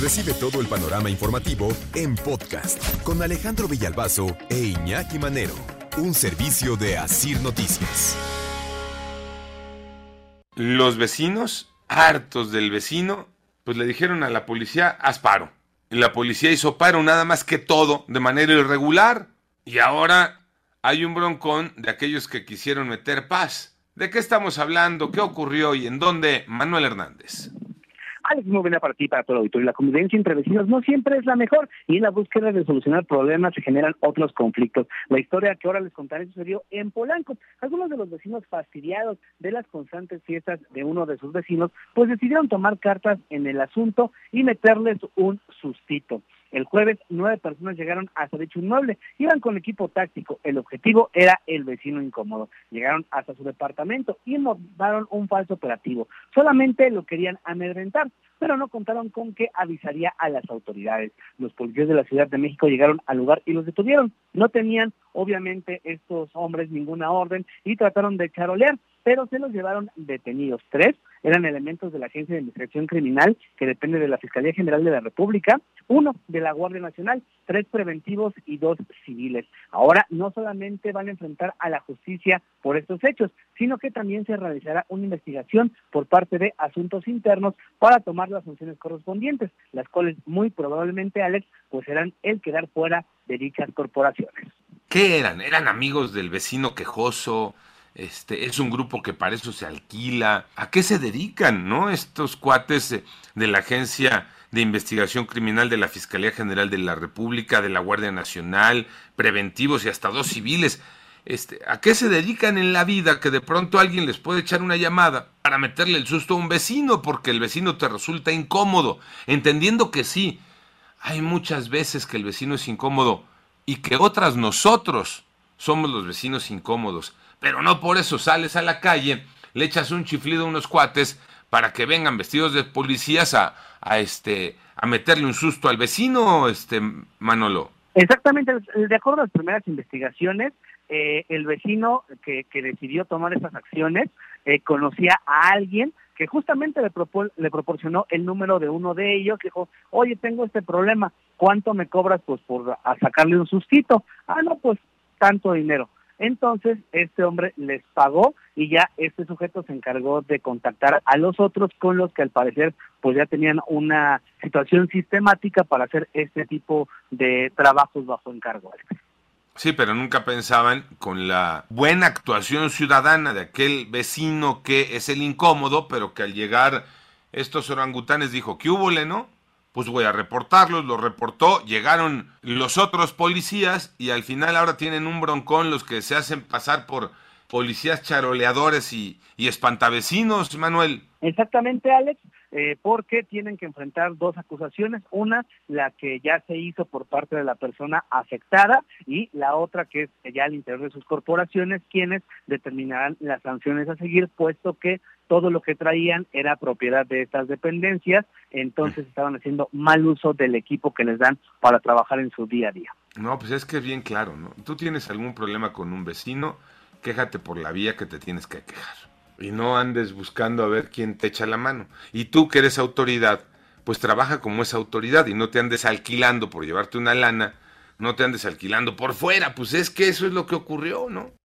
Recibe todo el panorama informativo en podcast con Alejandro Villalbazo e Iñaki Manero, un servicio de Asir Noticias. Los vecinos, hartos del vecino, pues le dijeron a la policía, haz paro. Y la policía hizo paro nada más que todo de manera irregular. Y ahora hay un broncón de aquellos que quisieron meter paz. ¿De qué estamos hablando? ¿Qué ocurrió y en dónde? Manuel Hernández. Alex, muy buena para ti, para todo el auditorio. La convivencia entre vecinos no siempre es la mejor y en la búsqueda de solucionar problemas se generan otros conflictos. La historia que ahora les contaré sucedió en Polanco. Algunos de los vecinos fastidiados de las constantes fiestas de uno de sus vecinos, pues decidieron tomar cartas en el asunto y meterles un sustito. El jueves, nueve personas llegaron hasta dicho inmueble. Iban con equipo táctico. El objetivo era el vecino incómodo. Llegaron hasta su departamento y montaron un falso operativo. Solamente lo querían amedrentar, pero no contaron con que avisaría a las autoridades. Los policías de la Ciudad de México llegaron al lugar y los detuvieron. No tenían, obviamente, estos hombres ninguna orden y trataron de charolear pero se los llevaron detenidos. Tres eran elementos de la Agencia de Investigación Criminal, que depende de la Fiscalía General de la República, uno de la Guardia Nacional, tres preventivos y dos civiles. Ahora no solamente van a enfrentar a la justicia por estos hechos, sino que también se realizará una investigación por parte de asuntos internos para tomar las funciones correspondientes, las cuales muy probablemente, Alex, pues serán el quedar fuera de dichas corporaciones. ¿Qué eran? ¿Eran amigos del vecino quejoso? Este, es un grupo que para eso se alquila. ¿A qué se dedican, no? Estos cuates de la Agencia de Investigación Criminal de la Fiscalía General de la República, de la Guardia Nacional, preventivos y hasta dos civiles. Este, ¿A qué se dedican en la vida que de pronto alguien les puede echar una llamada para meterle el susto a un vecino porque el vecino te resulta incómodo? Entendiendo que sí, hay muchas veces que el vecino es incómodo y que otras nosotros somos los vecinos incómodos pero no por eso sales a la calle, le echas un chiflido a unos cuates para que vengan vestidos de policías a, a este a meterle un susto al vecino, este Manolo. Exactamente, de acuerdo a las primeras investigaciones, eh, el vecino que, que, decidió tomar esas acciones eh, conocía a alguien que justamente le, le proporcionó el número de uno de ellos, dijo, oye, tengo este problema, ¿cuánto me cobras pues por a sacarle un sustito? Ah, no, pues tanto dinero. Entonces, este hombre les pagó y ya este sujeto se encargó de contactar a los otros con los que al parecer pues ya tenían una situación sistemática para hacer este tipo de trabajos bajo encargo. Sí, pero nunca pensaban con la buena actuación ciudadana de aquel vecino que es el incómodo, pero que al llegar estos orangutanes dijo, ¿qué hubo, no? Pues voy a reportarlos, lo reportó, llegaron los otros policías y al final ahora tienen un broncón los que se hacen pasar por policías charoleadores y, y espantavecinos, Manuel. Exactamente, Alex, eh, porque tienen que enfrentar dos acusaciones, una la que ya se hizo por parte de la persona afectada y la otra que es ya al interior de sus corporaciones quienes determinarán las sanciones a seguir, puesto que todo lo que traían era propiedad de estas dependencias, entonces estaban haciendo mal uso del equipo que les dan para trabajar en su día a día. No, pues es que es bien claro, ¿no? Tú tienes algún problema con un vecino, quéjate por la vía que te tienes que quejar. Y no andes buscando a ver quién te echa la mano. Y tú que eres autoridad, pues trabaja como esa autoridad y no te andes alquilando por llevarte una lana, no te andes alquilando por fuera, pues es que eso es lo que ocurrió, ¿no?